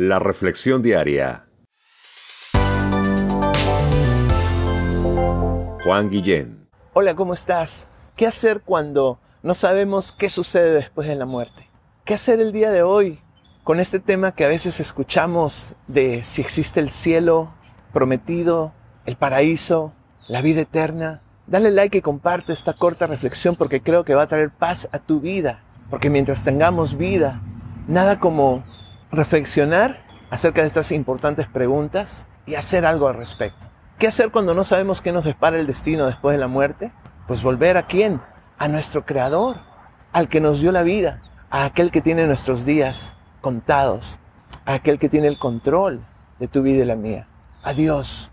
La Reflexión Diaria. Juan Guillén. Hola, ¿cómo estás? ¿Qué hacer cuando no sabemos qué sucede después de la muerte? ¿Qué hacer el día de hoy con este tema que a veces escuchamos de si existe el cielo prometido, el paraíso, la vida eterna? Dale like y comparte esta corta reflexión porque creo que va a traer paz a tu vida. Porque mientras tengamos vida, nada como reflexionar acerca de estas importantes preguntas y hacer algo al respecto. ¿Qué hacer cuando no sabemos qué nos depara el destino después de la muerte? Pues volver a quién? A nuestro Creador, al que nos dio la vida, a aquel que tiene nuestros días contados, a aquel que tiene el control de tu vida y la mía. A Dios,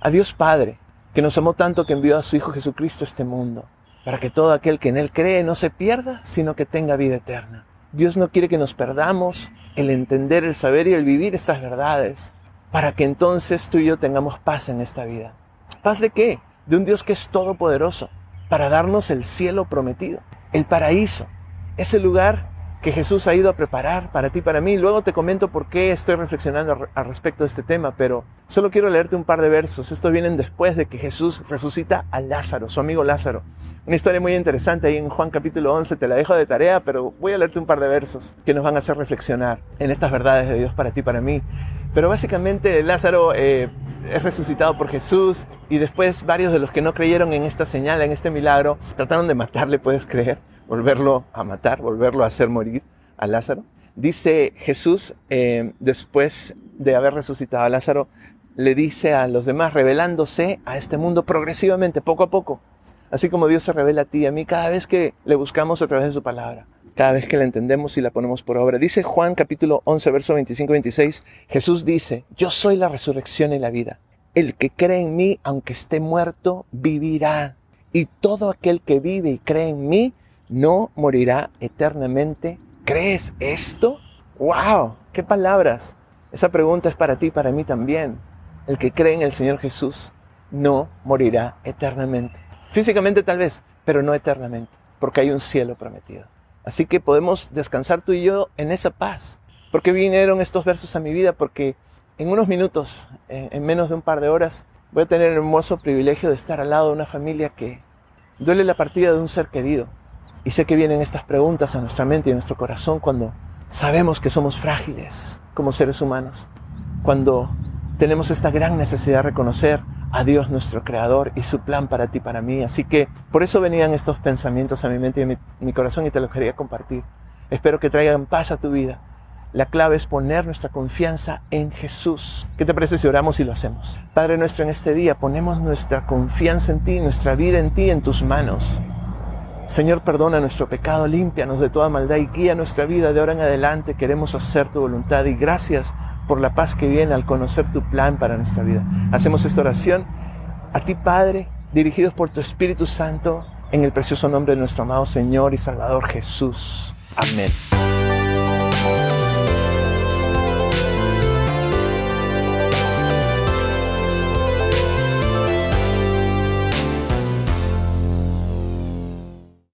a Dios Padre, que nos amó tanto que envió a su Hijo Jesucristo a este mundo, para que todo aquel que en Él cree no se pierda, sino que tenga vida eterna. Dios no quiere que nos perdamos el entender, el saber y el vivir estas verdades para que entonces tú y yo tengamos paz en esta vida. ¿Paz de qué? De un Dios que es todopoderoso para darnos el cielo prometido, el paraíso, ese lugar que Jesús ha ido a preparar para ti, para mí. Luego te comento por qué estoy reflexionando al respecto de este tema, pero solo quiero leerte un par de versos. Estos vienen después de que Jesús resucita a Lázaro, su amigo Lázaro. Una historia muy interesante ahí en Juan capítulo 11, te la dejo de tarea, pero voy a leerte un par de versos que nos van a hacer reflexionar en estas verdades de Dios para ti, para mí. Pero básicamente Lázaro eh, es resucitado por Jesús y después varios de los que no creyeron en esta señal, en este milagro, trataron de matarle, puedes creer volverlo a matar, volverlo a hacer morir a Lázaro. Dice Jesús, eh, después de haber resucitado a Lázaro, le dice a los demás, revelándose a este mundo progresivamente, poco a poco, así como Dios se revela a ti y a mí cada vez que le buscamos a través de su palabra, cada vez que la entendemos y la ponemos por obra. Dice Juan capítulo 11, verso 25-26, Jesús dice, yo soy la resurrección y la vida. El que cree en mí, aunque esté muerto, vivirá. Y todo aquel que vive y cree en mí, no morirá eternamente. ¿Crees esto? ¡Wow! ¡Qué palabras! Esa pregunta es para ti y para mí también. El que cree en el Señor Jesús no morirá eternamente. Físicamente tal vez, pero no eternamente, porque hay un cielo prometido. Así que podemos descansar tú y yo en esa paz. ¿Por qué vinieron estos versos a mi vida? Porque en unos minutos, en menos de un par de horas, voy a tener el hermoso privilegio de estar al lado de una familia que duele la partida de un ser querido, y sé que vienen estas preguntas a nuestra mente y a nuestro corazón cuando sabemos que somos frágiles como seres humanos, cuando tenemos esta gran necesidad de reconocer a Dios nuestro Creador y su plan para ti, para mí. Así que por eso venían estos pensamientos a mi mente y a mi, mi corazón y te los quería compartir. Espero que traigan paz a tu vida. La clave es poner nuestra confianza en Jesús. ¿Qué te parece si oramos y lo hacemos? Padre nuestro, en este día ponemos nuestra confianza en ti, nuestra vida en ti, en tus manos. Señor, perdona nuestro pecado, límpianos de toda maldad y guía nuestra vida de ahora en adelante. Queremos hacer tu voluntad y gracias por la paz que viene al conocer tu plan para nuestra vida. Hacemos esta oración a ti, Padre, dirigidos por tu Espíritu Santo, en el precioso nombre de nuestro amado Señor y Salvador Jesús. Amén.